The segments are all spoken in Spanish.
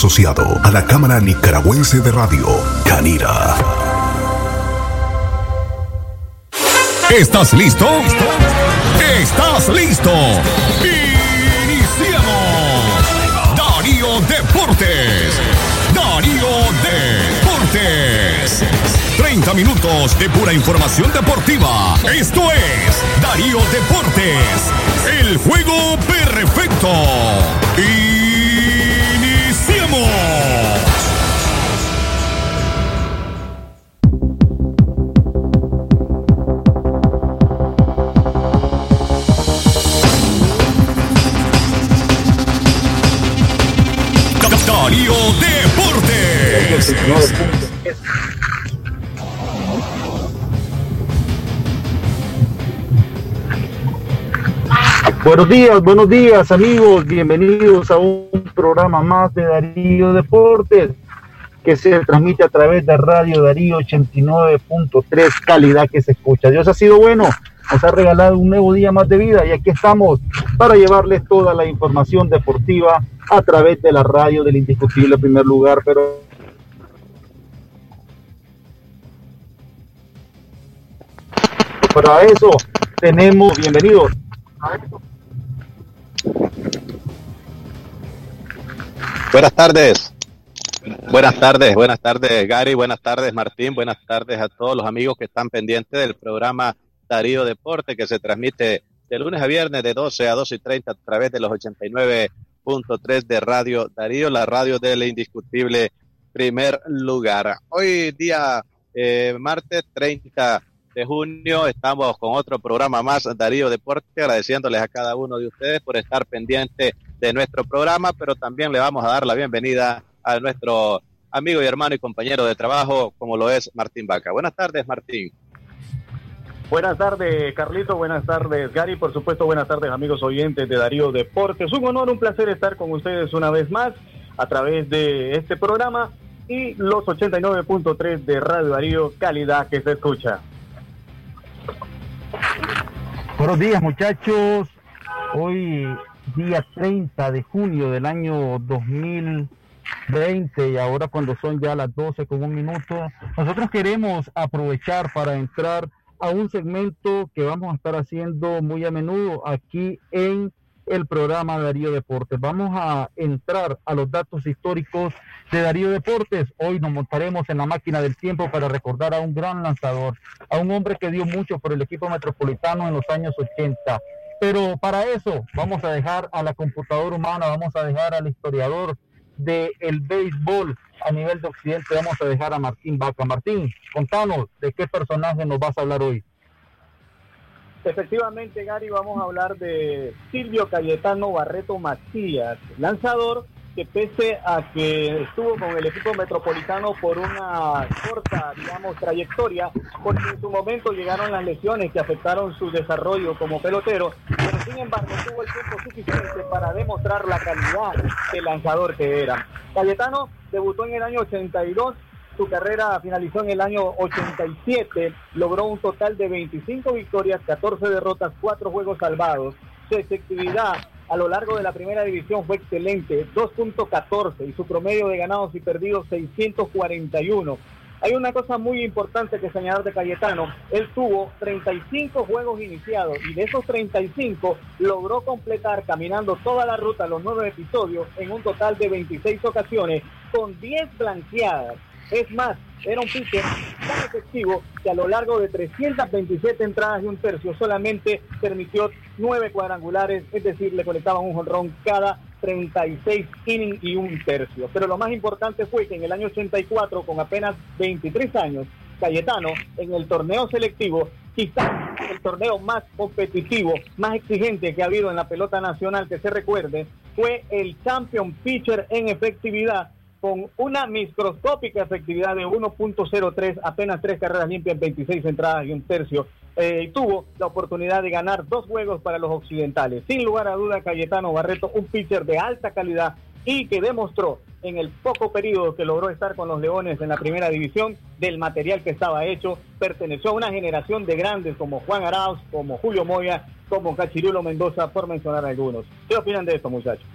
asociado a la Cámara Nicaragüense de Radio, Canira. ¿Estás listo? ¿Estás listo? Iniciamos. Darío Deportes. Darío Deportes. 30 minutos de pura información deportiva. Esto es Darío Deportes. El juego Buenos días, buenos días amigos, bienvenidos a un programa más de Darío Deportes que se transmite a través de Radio Darío 89.3, calidad que se escucha. Dios ha sido bueno, nos ha regalado un nuevo día más de vida y aquí estamos para llevarles toda la información deportiva a través de la radio del indiscutible primer lugar, pero para eso tenemos, bienvenidos. Buenas tardes. Buenas tardes, buenas tardes Gary, buenas tardes Martín, buenas tardes a todos los amigos que están pendientes del programa Darío Deporte que se transmite de lunes a viernes de 12 a 12 y 30 a través de los 89.3 de Radio Darío, la radio del indiscutible primer lugar. Hoy día eh, martes 30 junio estamos con otro programa más Darío Deporte, agradeciéndoles a cada uno de ustedes por estar pendiente de nuestro programa, pero también le vamos a dar la bienvenida a nuestro amigo y hermano y compañero de trabajo, como lo es Martín Vaca. Buenas tardes, Martín. Buenas tardes, Carlito. Buenas tardes, Gary. Por supuesto, buenas tardes, amigos oyentes de Darío Deportes. Un honor, un placer estar con ustedes una vez más a través de este programa y los 89.3 de Radio Darío, calidad que se escucha. Buenos días, muchachos. Hoy día 30 de junio del año 2020 y ahora cuando son ya las 12 con un minuto, nosotros queremos aprovechar para entrar a un segmento que vamos a estar haciendo muy a menudo aquí en el programa Darío Deportes. Vamos a entrar a los datos históricos de Darío Deportes. Hoy nos montaremos en la máquina del tiempo para recordar a un gran lanzador, a un hombre que dio mucho por el equipo metropolitano en los años 80 pero para eso vamos a dejar a la computadora humana, vamos a dejar al historiador del el béisbol a nivel de Occidente, vamos a dejar a Martín Vaca. Martín, contanos de qué personaje nos vas a hablar hoy. Efectivamente, Gary, vamos a hablar de Silvio Cayetano Barreto Macías, lanzador que pese a que estuvo con el equipo metropolitano por una corta, digamos, trayectoria, porque en su momento llegaron las lesiones que afectaron su desarrollo como pelotero, pero sin embargo tuvo el tiempo suficiente para demostrar la calidad de lanzador que era. Cayetano debutó en el año 82 su carrera finalizó en el año 87, logró un total de 25 victorias, 14 derrotas, 4 juegos salvados. Su efectividad a lo largo de la primera división fue excelente, 2.14 y su promedio de ganados y perdidos 641. Hay una cosa muy importante que señalar de Cayetano. Él tuvo 35 juegos iniciados y de esos 35 logró completar caminando toda la ruta, los nueve episodios, en un total de 26 ocasiones, con 10 blanqueadas. Es más, era un pitcher tan efectivo que a lo largo de 327 entradas y un tercio solamente permitió nueve cuadrangulares, es decir, le conectaban un jonrón cada 36 innings y un tercio. Pero lo más importante fue que en el año 84, con apenas 23 años, Cayetano, en el torneo selectivo, quizás el torneo más competitivo, más exigente que ha habido en la pelota nacional, que se recuerde, fue el champion pitcher en efectividad con una microscópica efectividad de 1.03, apenas tres carreras limpias, 26 entradas y un tercio. Eh, tuvo la oportunidad de ganar dos juegos para los occidentales. Sin lugar a duda, Cayetano Barreto, un pitcher de alta calidad y que demostró en el poco periodo que logró estar con los Leones en la primera división del material que estaba hecho, perteneció a una generación de grandes como Juan Arauz, como Julio Moya, como Cachirulo Mendoza, por mencionar algunos. ¿Qué opinan de esto, muchachos?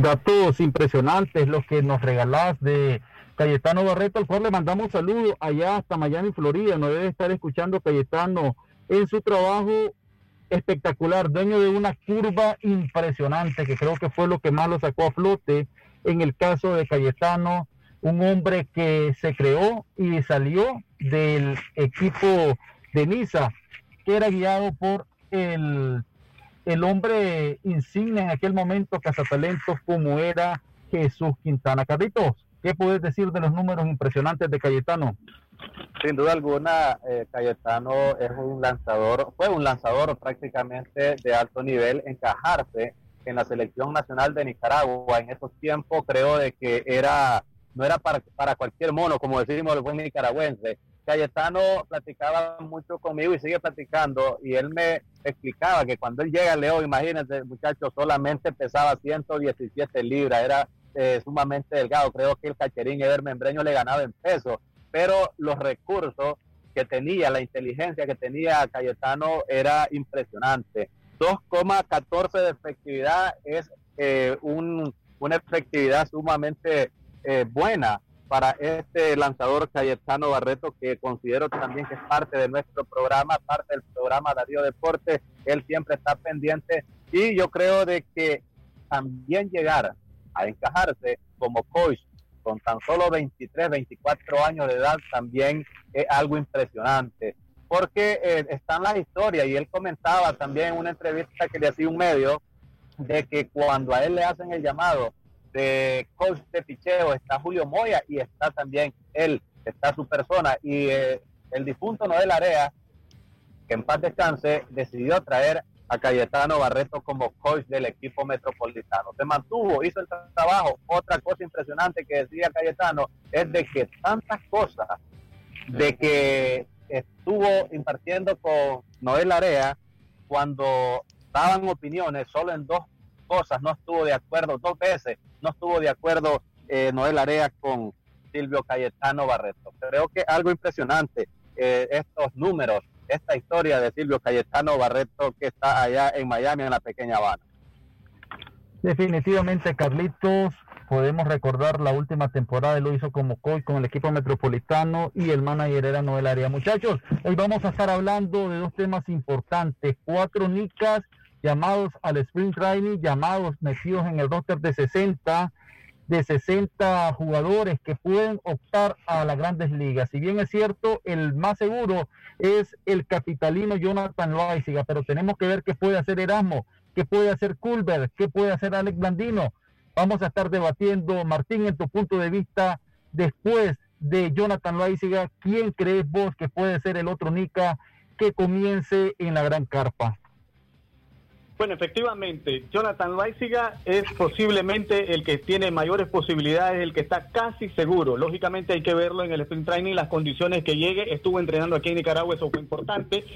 Datos impresionantes los que nos regalás de Cayetano Barreto, al cual le mandamos saludos allá hasta Miami, Florida. No debe estar escuchando Cayetano en su trabajo espectacular, dueño de una curva impresionante, que creo que fue lo que más lo sacó a flote en el caso de Cayetano, un hombre que se creó y salió del equipo de Niza, que era guiado por el, el hombre insignia en aquel momento, cazatalentos, como era Jesús Quintana. Carlitos, ¿qué puedes decir de los números impresionantes de Cayetano? Sin duda alguna, eh, Cayetano es un lanzador, fue un lanzador prácticamente de alto nivel, encajarse en la selección nacional de Nicaragua en esos tiempos creo de que era no era para, para cualquier mono, como decimos el buen nicaragüense. Cayetano platicaba mucho conmigo y sigue platicando y él me explicaba que cuando él llega a León, imagínense, el muchacho solamente pesaba 117 libras, era eh, sumamente delgado, creo que el cacherín Eder Membreño le ganaba en peso pero los recursos que tenía, la inteligencia que tenía Cayetano era impresionante. 2,14 de efectividad es eh, una efectividad sumamente eh, buena para este lanzador Cayetano Barreto, que considero también que es parte de nuestro programa, parte del programa Darío Deporte. Él siempre está pendiente y yo creo de que también llegar a encajarse como coach con tan solo 23, 24 años de edad también es algo impresionante. Porque eh, están las historias y él comentaba también en una entrevista que le hacía un medio de que cuando a él le hacen el llamado de coach de picheo está Julio Moya y está también él, está su persona y eh, el difunto Noel Area, que en paz descanse, decidió traer a Cayetano Barreto como coach del equipo metropolitano. Se mantuvo, hizo el trabajo. Otra cosa impresionante que decía Cayetano es de que tantas cosas, de que estuvo impartiendo con Noel Area, cuando daban opiniones solo en dos cosas, no estuvo de acuerdo, dos veces no estuvo de acuerdo eh, Noel Area con Silvio Cayetano Barreto. Creo que algo impresionante, eh, estos números esta historia de Silvio Cayetano Barreto que está allá en Miami, en la pequeña Habana. Definitivamente, Carlitos, podemos recordar la última temporada, lo hizo como coach con el equipo metropolitano y el manager era Noel Área. Muchachos, hoy vamos a estar hablando de dos temas importantes, cuatro nicas llamados al Spring Training, llamados metidos en el roster de 60, de 60 jugadores que pueden optar a las grandes ligas. Si bien es cierto, el más seguro es el capitalino Jonathan Loaiziga, pero tenemos que ver qué puede hacer Erasmo, qué puede hacer Culver, qué puede hacer Alex Blandino. Vamos a estar debatiendo, Martín, en tu punto de vista, después de Jonathan Loaiziga, ¿quién crees vos que puede ser el otro Nica que comience en la gran carpa? Bueno, efectivamente, Jonathan Weisiga es posiblemente el que tiene mayores posibilidades, el que está casi seguro. Lógicamente hay que verlo en el sprint training, las condiciones que llegue. Estuvo entrenando aquí en Nicaragua, eso fue importante.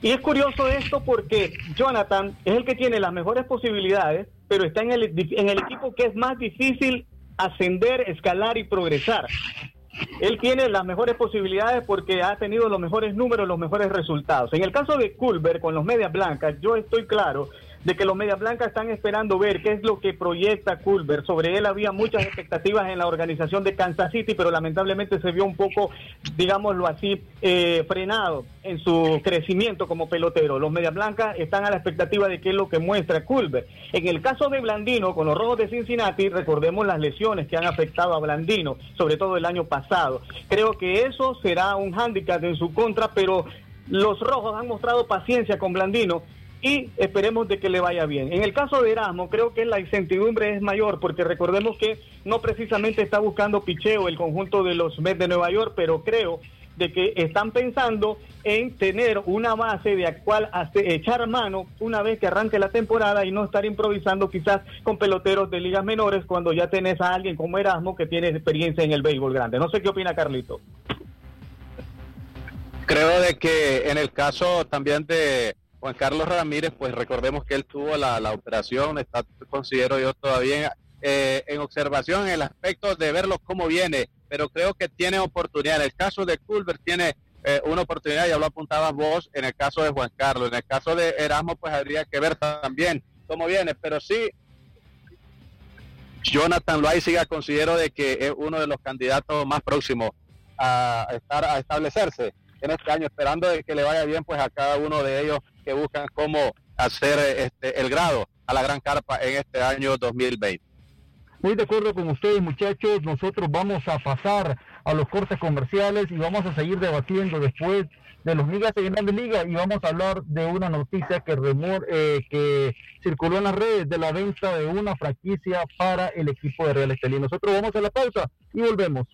Y es curioso esto porque Jonathan es el que tiene las mejores posibilidades, pero está en el, en el equipo que es más difícil ascender, escalar y progresar. Él tiene las mejores posibilidades porque ha tenido los mejores números, los mejores resultados. En el caso de Culver con los medias blancas, yo estoy claro de que los Medias Blancas están esperando ver qué es lo que proyecta Culver. Sobre él había muchas expectativas en la organización de Kansas City, pero lamentablemente se vio un poco, digámoslo así, eh, frenado en su crecimiento como pelotero. Los Medias Blancas están a la expectativa de qué es lo que muestra Culver. En el caso de Blandino, con los Rojos de Cincinnati, recordemos las lesiones que han afectado a Blandino, sobre todo el año pasado. Creo que eso será un hándicap en su contra, pero los Rojos han mostrado paciencia con Blandino y esperemos de que le vaya bien. En el caso de Erasmo, creo que la incertidumbre es mayor porque recordemos que no precisamente está buscando picheo el conjunto de los Mets de Nueva York, pero creo de que están pensando en tener una base de la cual echar mano una vez que arranque la temporada y no estar improvisando quizás con peloteros de ligas menores cuando ya tenés a alguien como Erasmo que tiene experiencia en el béisbol grande. No sé qué opina Carlito. Creo de que en el caso también de Juan Carlos Ramírez, pues recordemos que él tuvo la, operación, está, considero yo todavía eh, en observación en el aspecto de verlo cómo viene, pero creo que tiene oportunidad. En el caso de Culver tiene eh, una oportunidad, ya lo apuntabas vos, en el caso de Juan Carlos, en el caso de Erasmo, pues habría que ver también cómo viene, pero sí Jonathan Loaiziga considero de que es uno de los candidatos más próximos a estar a establecerse en este año, esperando que le vaya bien pues a cada uno de ellos que buscan cómo hacer este, el grado a la gran carpa en este año 2020. Muy de acuerdo con ustedes, muchachos. Nosotros vamos a pasar a los cortes comerciales y vamos a seguir debatiendo después de los ligas de Grandes Liga y vamos a hablar de una noticia que remor, eh, que circuló en las redes de la venta de una franquicia para el equipo de Real Estelí. Nosotros vamos a la pausa y volvemos.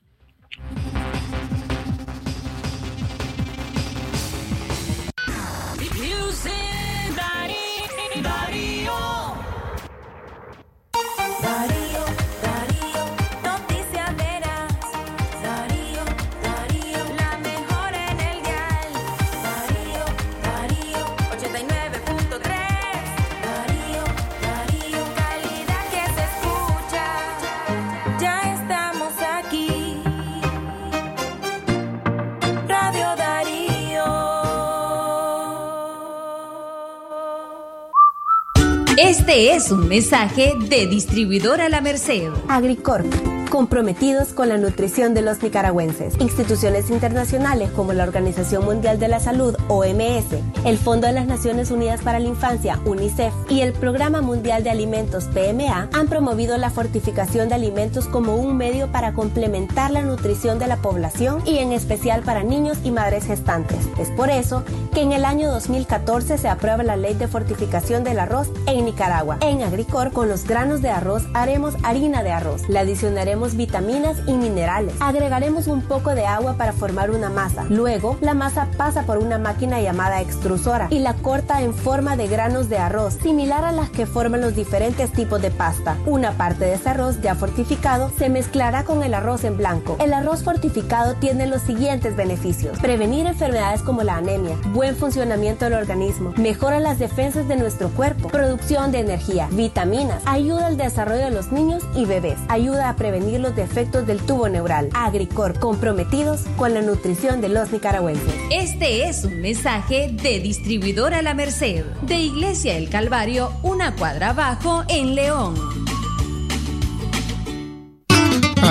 Este es un mensaje de Distribuidora La Merced. Agricorp comprometidos con la nutrición de los nicaragüenses. Instituciones internacionales como la Organización Mundial de la Salud, OMS, el Fondo de las Naciones Unidas para la Infancia, UNICEF, y el Programa Mundial de Alimentos, PMA, han promovido la fortificación de alimentos como un medio para complementar la nutrición de la población y en especial para niños y madres gestantes. Es por eso que en el año 2014 se aprueba la Ley de Fortificación del Arroz en Nicaragua. En Agricor, con los granos de arroz, haremos harina de arroz. La adicionaremos vitaminas y minerales. Agregaremos un poco de agua para formar una masa. Luego, la masa pasa por una máquina llamada extrusora y la corta en forma de granos de arroz, similar a las que forman los diferentes tipos de pasta. Una parte de ese arroz ya fortificado se mezclará con el arroz en blanco. El arroz fortificado tiene los siguientes beneficios. Prevenir enfermedades como la anemia, buen funcionamiento del organismo, mejora las defensas de nuestro cuerpo, producción de energía, vitaminas, ayuda al desarrollo de los niños y bebés, ayuda a prevenir los defectos del tubo neural. Agricor, comprometidos con la nutrición de los nicaragüenses. Este es un mensaje de Distribuidora La Merced, de Iglesia El Calvario, una cuadra abajo en León.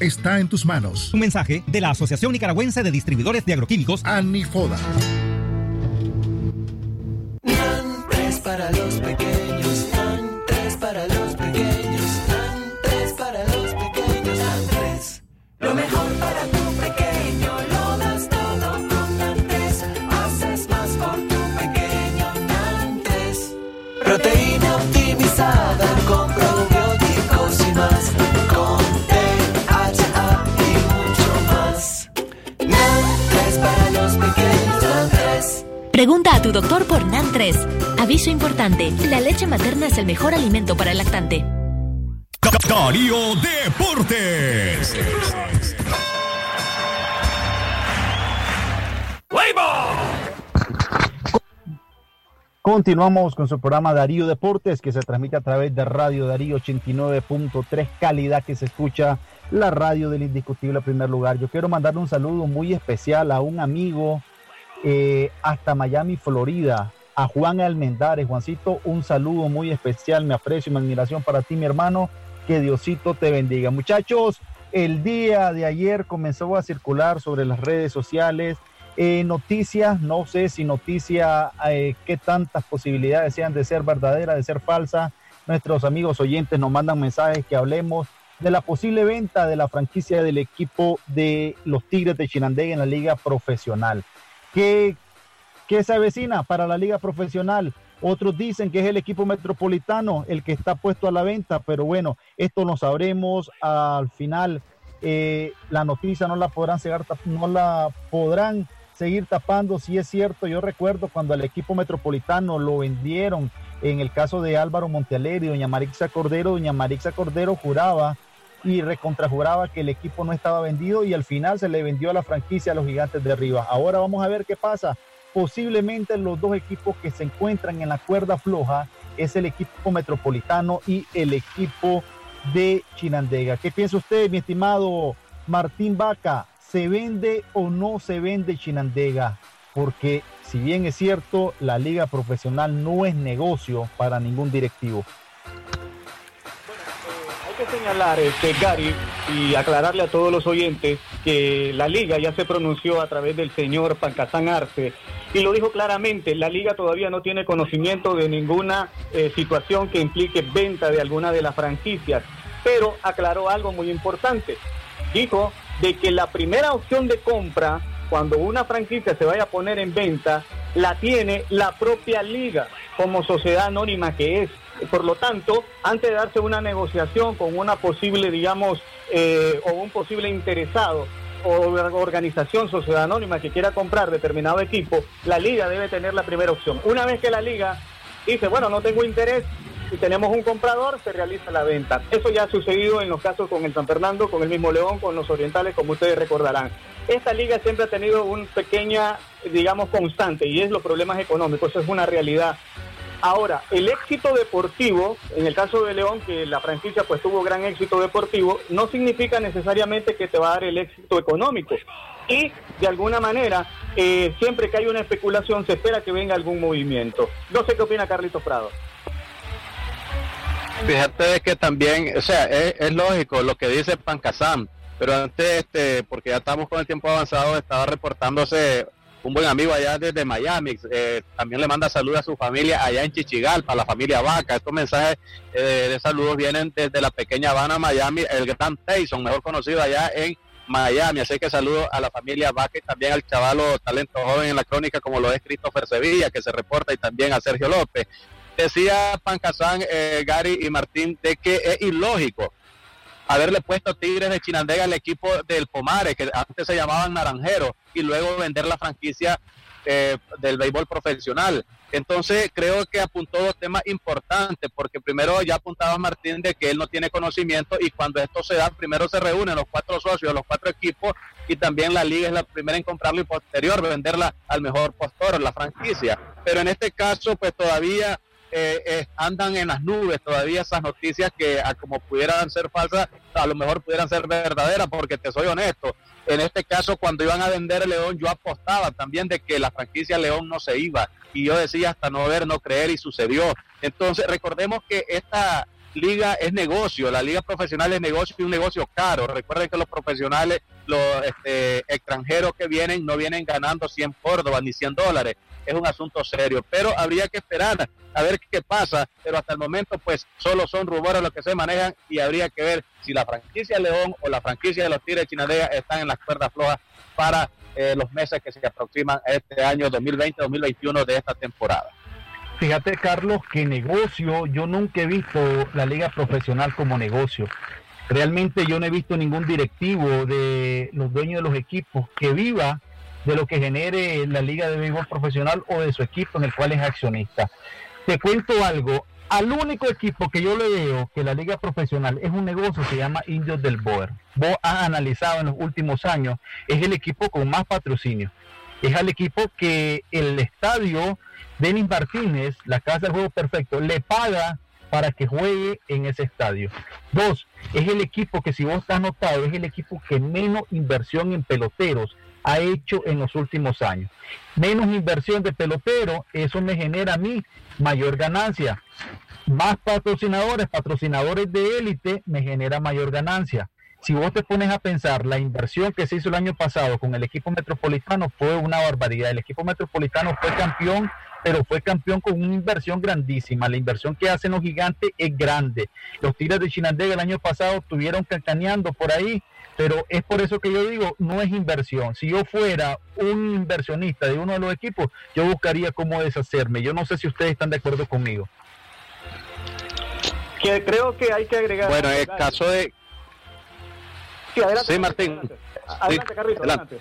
está en tus manos. Un mensaje de la Asociación Nicaragüense de Distribuidores de Agroquímicos, Anifoda. para los pequeños, para los pequeños, para los pequeños, Lo mejor para tu pequeño lo das todo con Haces más por tu pequeño Nantes. Proteína Pregunta a tu doctor por NAN3. Aviso importante, la leche materna es el mejor alimento para el lactante. Darío Deportes. Continuamos con su programa Darío Deportes que se transmite a través de Radio Darío 89.3, calidad que se escucha la radio del indiscutible primer lugar. Yo quiero mandarle un saludo muy especial a un amigo eh, hasta Miami, Florida, a Juan Almendares. Juancito, un saludo muy especial, me aprecio y mi admiración para ti, mi hermano. Que Diosito te bendiga. Muchachos, el día de ayer comenzó a circular sobre las redes sociales eh, noticias, no sé si noticia, eh, qué tantas posibilidades sean de ser verdadera, de ser falsa. Nuestros amigos oyentes nos mandan mensajes que hablemos de la posible venta de la franquicia del equipo de los Tigres de Chinandega en la liga profesional. ¿Qué, se avecina para la liga profesional? Otros dicen que es el equipo metropolitano el que está puesto a la venta, pero bueno, esto lo sabremos al final. Eh, la noticia no la podrán seguir tapando si es cierto. Yo recuerdo cuando el equipo metropolitano lo vendieron En el caso de Álvaro Montealegre y doña Marixa Cordero, doña Marixa Cordero juraba y recontrajuraba que el equipo no estaba vendido y al final se le vendió a la franquicia a los gigantes de arriba. Ahora vamos a ver qué pasa. Posiblemente los dos equipos que se encuentran en la cuerda floja es el equipo metropolitano y el equipo de Chinandega. ¿Qué piensa usted, mi estimado Martín Vaca? ¿Se vende o no se vende Chinandega? Porque si bien es cierto, la liga profesional no es negocio para ningún directivo señalar, este, Gary, y aclararle a todos los oyentes que la liga ya se pronunció a través del señor Pancasán Arce y lo dijo claramente, la liga todavía no tiene conocimiento de ninguna eh, situación que implique venta de alguna de las franquicias, pero aclaró algo muy importante. Dijo de que la primera opción de compra, cuando una franquicia se vaya a poner en venta, la tiene la propia liga como sociedad anónima que es. Por lo tanto, antes de darse una negociación con una posible, digamos, eh, o un posible interesado o organización sociedad anónima que quiera comprar determinado equipo, la liga debe tener la primera opción. Una vez que la liga dice, bueno, no tengo interés, si tenemos un comprador, se realiza la venta. Eso ya ha sucedido en los casos con el San Fernando, con el mismo León, con los orientales, como ustedes recordarán. Esta liga siempre ha tenido un pequeña, digamos, constante, y es los problemas económicos, eso es una realidad. Ahora, el éxito deportivo, en el caso de León, que la franquicia pues tuvo gran éxito deportivo, no significa necesariamente que te va a dar el éxito económico. Y de alguna manera, eh, siempre que hay una especulación, se espera que venga algún movimiento. No sé qué opina Carlitos Prado. Fíjate que también, o sea, es, lógico lo que dice Pancasam, pero antes, este, porque ya estamos con el tiempo avanzado, estaba reportándose un buen amigo allá desde Miami, eh, también le manda saludos a su familia allá en Chichigalpa, a la familia Vaca. Estos mensajes eh, de saludos vienen desde la pequeña Habana, Miami, el gran Tyson, mejor conocido allá en Miami. Así que saludos a la familia Vaca y también al chavalo talento joven en la crónica, como lo es Christopher Sevilla, que se reporta, y también a Sergio López. Decía Pancasán, eh, Gary y Martín, de que es ilógico haberle puesto Tigres de Chinandega al equipo del Pomare, que antes se llamaban Naranjero, y luego vender la franquicia eh, del béisbol profesional. Entonces creo que apuntó dos temas importantes, porque primero ya apuntaba Martín de que él no tiene conocimiento y cuando esto se da, primero se reúnen los cuatro socios, los cuatro equipos y también la liga es la primera en comprarlo y posterior venderla al mejor postor, la franquicia. Pero en este caso, pues todavía eh, eh, andan en las nubes todavía esas noticias que como pudieran ser falsas, a lo mejor pudieran ser verdaderas, porque te soy honesto, en este caso cuando iban a vender León yo apostaba también de que la franquicia León no se iba y yo decía hasta no ver, no creer y sucedió. Entonces recordemos que esta liga es negocio, la liga profesional es negocio y un negocio caro. Recuerden que los profesionales, los este, extranjeros que vienen, no vienen ganando 100 Córdoba ni 100 dólares. Es un asunto serio, pero habría que esperar a ver qué pasa. Pero hasta el momento, pues solo son rumores los que se manejan y habría que ver si la franquicia León o la franquicia de los Tigres de Chinadea están en las cuerdas flojas para eh, los meses que se aproximan a este año 2020-2021 de esta temporada. Fíjate, Carlos, que negocio, yo nunca he visto la liga profesional como negocio. Realmente yo no he visto ningún directivo de los dueños de los equipos que viva de lo que genere la liga de béisbol profesional o de su equipo en el cual es accionista. Te cuento algo, al único equipo que yo le veo que la liga profesional es un negocio se llama Indios del Boer. Vos has analizado en los últimos años, es el equipo con más patrocinio. Es el equipo que el estadio Denis Martínez, la Casa del Juego Perfecto, le paga para que juegue en ese estadio. Dos, es el equipo que si vos estás notado, es el equipo que menos inversión en peloteros ha hecho en los últimos años. Menos inversión de pelotero, eso me genera a mí mayor ganancia. Más patrocinadores, patrocinadores de élite, me genera mayor ganancia. Si vos te pones a pensar, la inversión que se hizo el año pasado con el equipo metropolitano fue una barbaridad. El equipo metropolitano fue campeón pero fue campeón con una inversión grandísima. La inversión que hacen los gigantes es grande. Los Tigres de Chinandega el año pasado estuvieron cancaneando por ahí, pero es por eso que yo digo, no es inversión. Si yo fuera un inversionista de uno de los equipos, yo buscaría cómo deshacerme. Yo no sé si ustedes están de acuerdo conmigo. Que creo que hay que agregar. Bueno, en el caso de. Sí, adelante. Sí, Martín. Adelante, Carlito, adelante.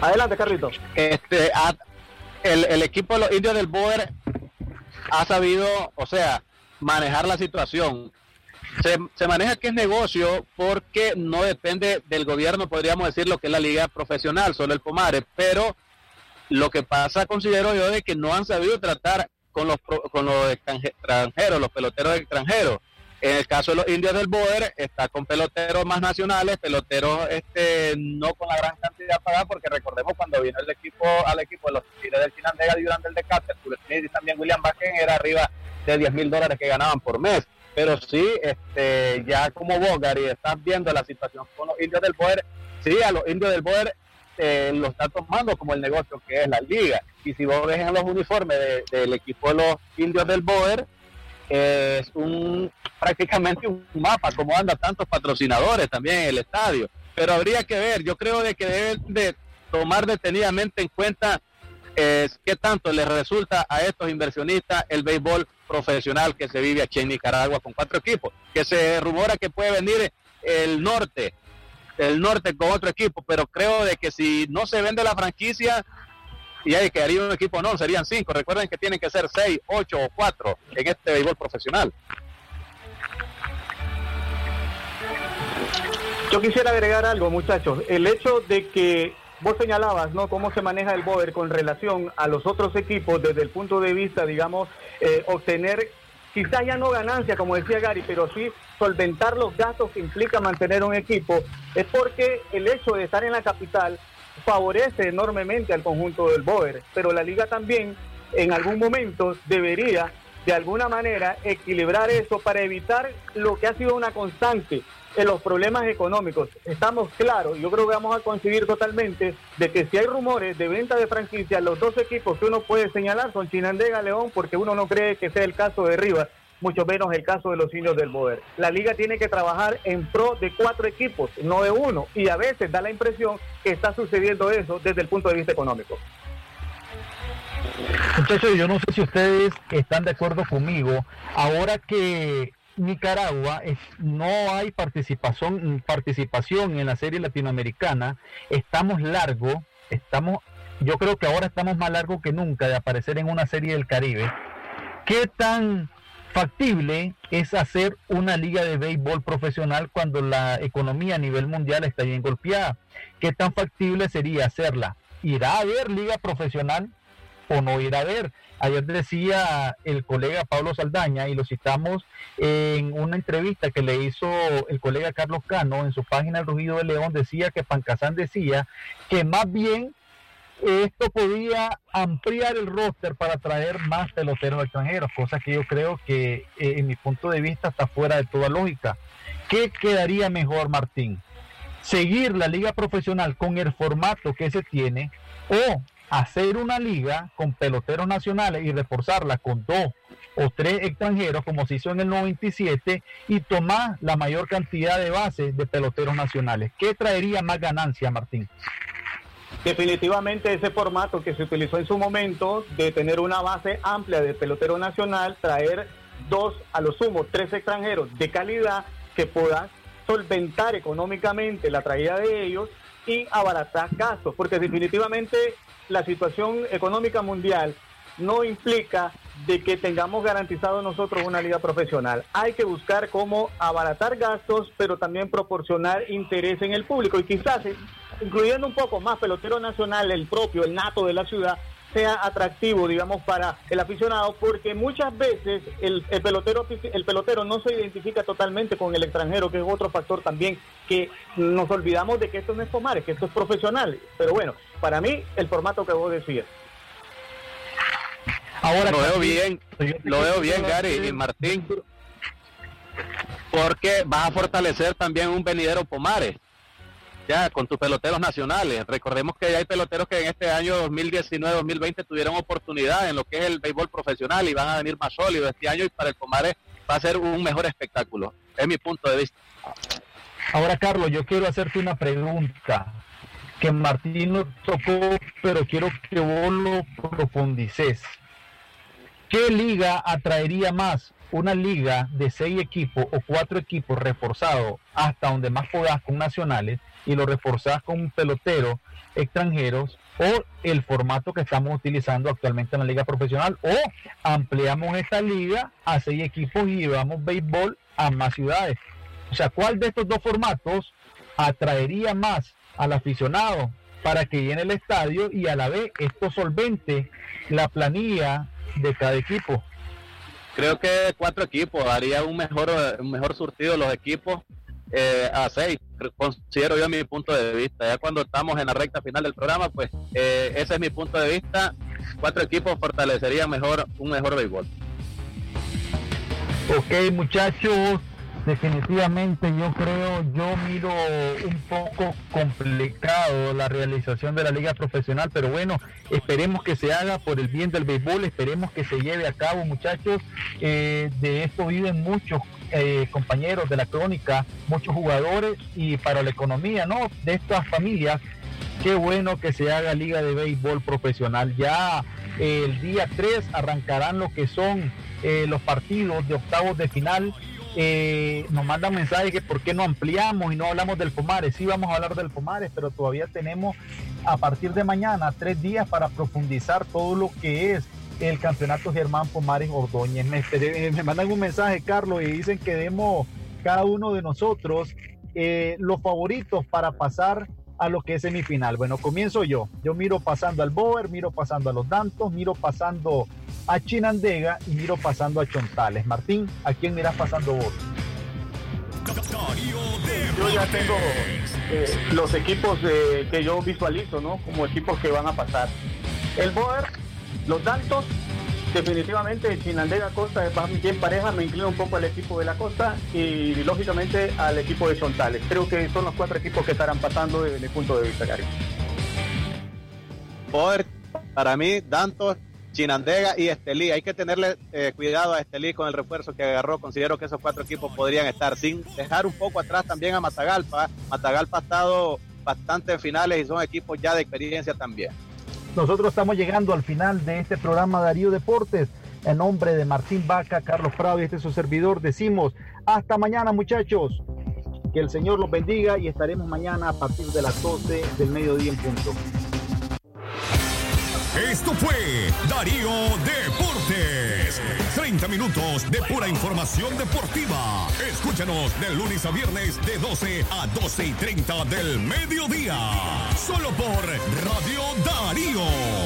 Adelante, Carlito. Este, el, equipo de los indios del Boer ha sabido, o sea, manejar la situación. Se, se, maneja que es negocio porque no depende del gobierno, podríamos decir, lo que es la liga profesional, solo el Pomare, pero lo que pasa, considero yo, de que no han sabido tratar con los, con los extranjeros, los peloteros extranjeros. En el caso de los indios del Boer, está con peloteros más nacionales, peloteros este no con la gran cantidad pagada, porque recordemos cuando vino el equipo al equipo de los Tigres del Chinandega y durante el de Cáceres, y también William Vázquez era arriba de 10 mil dólares que ganaban por mes. Pero sí, este, ya como vos, Gary, estás viendo la situación con los indios del Boer, sí, a los indios del Boer eh, lo está tomando como el negocio que es la liga. Y si vos ves en los uniformes del equipo de los indios del Boer, es un prácticamente un mapa, como anda tantos patrocinadores también en el estadio. Pero habría que ver, yo creo de que deben de tomar detenidamente en cuenta eh, qué tanto les resulta a estos inversionistas el béisbol profesional que se vive aquí en Nicaragua con cuatro equipos, que se rumora que puede venir el norte, el norte con otro equipo, pero creo de que si no se vende la franquicia, y ahí quedaría un equipo, no, serían cinco. Recuerden que tienen que ser seis, ocho o cuatro en este béisbol profesional. Yo quisiera agregar algo, muchachos. El hecho de que vos señalabas, ¿no? Cómo se maneja el Boer con relación a los otros equipos desde el punto de vista, digamos, eh, obtener quizás ya no ganancia, como decía Gary, pero sí solventar los gastos que implica mantener un equipo, es porque el hecho de estar en la capital favorece enormemente al conjunto del Boer, pero la liga también en algún momento debería de alguna manera equilibrar eso para evitar lo que ha sido una constante en los problemas económicos. Estamos claros, yo creo que vamos a coincidir totalmente de que si hay rumores de venta de franquicias, los dos equipos que uno puede señalar son Chinandega, León, porque uno no cree que sea el caso de Rivas, mucho menos el caso de los indios del Boer. La liga tiene que trabajar en pro de cuatro equipos, no de uno, y a veces da la impresión que está sucediendo eso desde el punto de vista económico. Muchachos, yo no sé si ustedes están de acuerdo conmigo. Ahora que Nicaragua no hay participación, participación en la serie latinoamericana, estamos largo, estamos, yo creo que ahora estamos más largo que nunca de aparecer en una serie del Caribe. ¿Qué tan factible es hacer una liga de béisbol profesional cuando la economía a nivel mundial está bien golpeada? ¿Qué tan factible sería hacerla? ¿Irá a haber liga profesional o no irá a haber? Ayer decía el colega Pablo Saldaña y lo citamos en una entrevista que le hizo el colega Carlos Cano en su página El Rugido de León, decía que Pancasán decía que más bien esto podía ampliar el roster para traer más peloteros extranjeros, cosa que yo creo que eh, en mi punto de vista está fuera de toda lógica. ¿Qué quedaría mejor, Martín? ¿Seguir la liga profesional con el formato que se tiene o hacer una liga con peloteros nacionales y reforzarla con dos o tres extranjeros como se hizo en el 97 y tomar la mayor cantidad de bases de peloteros nacionales? ¿Qué traería más ganancia, Martín? Definitivamente ese formato que se utilizó en su momento de tener una base amplia de pelotero nacional, traer dos, a lo sumo, tres extranjeros de calidad que puedan solventar económicamente la traída de ellos y abaratar gastos, porque definitivamente la situación económica mundial no implica de que tengamos garantizado nosotros una liga profesional. Hay que buscar cómo abaratar gastos, pero también proporcionar interés en el público y quizás incluyendo un poco más pelotero nacional, el propio, el nato de la ciudad, sea atractivo, digamos, para el aficionado, porque muchas veces el, pelotero el pelotero no se identifica totalmente con el extranjero, que es otro factor también que nos olvidamos de que esto no es Pomares, que esto es profesional. Pero bueno, para mí, el formato que vos decías. Ahora lo veo bien, lo veo bien, Gary y Martín, porque va a fortalecer también un venidero Pomares ya con tus peloteros nacionales. Recordemos que hay peloteros que en este año 2019-2020 tuvieron oportunidad en lo que es el béisbol profesional y van a venir más sólidos este año y para el Comare va a ser un mejor espectáculo. Es mi punto de vista. Ahora, Carlos, yo quiero hacerte una pregunta que Martín nos tocó, pero quiero que vos lo profundices. ¿Qué liga atraería más? una liga de seis equipos o cuatro equipos reforzados hasta donde más puedas con nacionales y lo reforzás con peloteros extranjeros o el formato que estamos utilizando actualmente en la liga profesional o ampliamos esta liga a seis equipos y llevamos béisbol a más ciudades. O sea, ¿cuál de estos dos formatos atraería más al aficionado para que llene el estadio y a la vez esto solvente la planilla de cada equipo? Creo que cuatro equipos haría un mejor, un mejor surtido los equipos eh, a seis, considero yo mi punto de vista. Ya cuando estamos en la recta final del programa, pues eh, ese es mi punto de vista. Cuatro equipos fortalecería mejor un mejor béisbol. Ok, muchachos, definitivamente yo creo, yo miro un poco complicado la realización de la liga profesional, pero bueno, esperemos que se haga por el bien del béisbol, esperemos que se lleve a cabo, muchachos. Eh, de esto viven muchos eh, compañeros de la crónica, muchos jugadores y para la economía, ¿no? De estas familias, qué bueno que se haga liga de béisbol profesional. Ya eh, el día 3 arrancarán lo que son los partidos de octavos de final. Nos mandan mensajes que por qué no ampliamos y no hablamos del Pomares. Sí vamos a hablar del Pomares, pero todavía tenemos a partir de mañana tres días para profundizar todo lo que es el campeonato Germán Pomares Ordóñez. Me, me, mandan un mensaje, Carlos, y dicen que demos cada uno de nosotros eh, los favoritos para pasar a lo que es semifinal. Bueno, comienzo yo. Yo miro pasando al Boer, miro pasando a los Dantos, miro pasando a Chinandega y miro pasando a Chontales. Martín, ¿a quién miras pasando vos? Yo ya tengo eh, los equipos que yo visualizo, ¿no? Como equipos que van a pasar. El Boer los Dantos, definitivamente Chinandega Costa es bien pareja, me inclino un poco al equipo de la Costa y lógicamente al equipo de Chontales. Creo que son los cuatro equipos que estarán pasando desde mi punto de vista, Gary. Poder, para mí, Dantos, Chinandega y Estelí. Hay que tenerle eh, cuidado a Estelí con el refuerzo que agarró. Considero que esos cuatro equipos podrían estar sin dejar un poco atrás también a Matagalpa. Matagalpa ha estado bastante en finales y son equipos ya de experiencia también. Nosotros estamos llegando al final de este programa Darío Deportes. En nombre de Martín Vaca, Carlos Prado y este es su servidor, decimos hasta mañana muchachos. Que el Señor los bendiga y estaremos mañana a partir de las 12 del mediodía en punto. Esto fue Darío Deportes. 30 minutos de pura información deportiva. Escúchanos de lunes a viernes de 12 a 12 y 30 del mediodía. Solo por Radio Darío.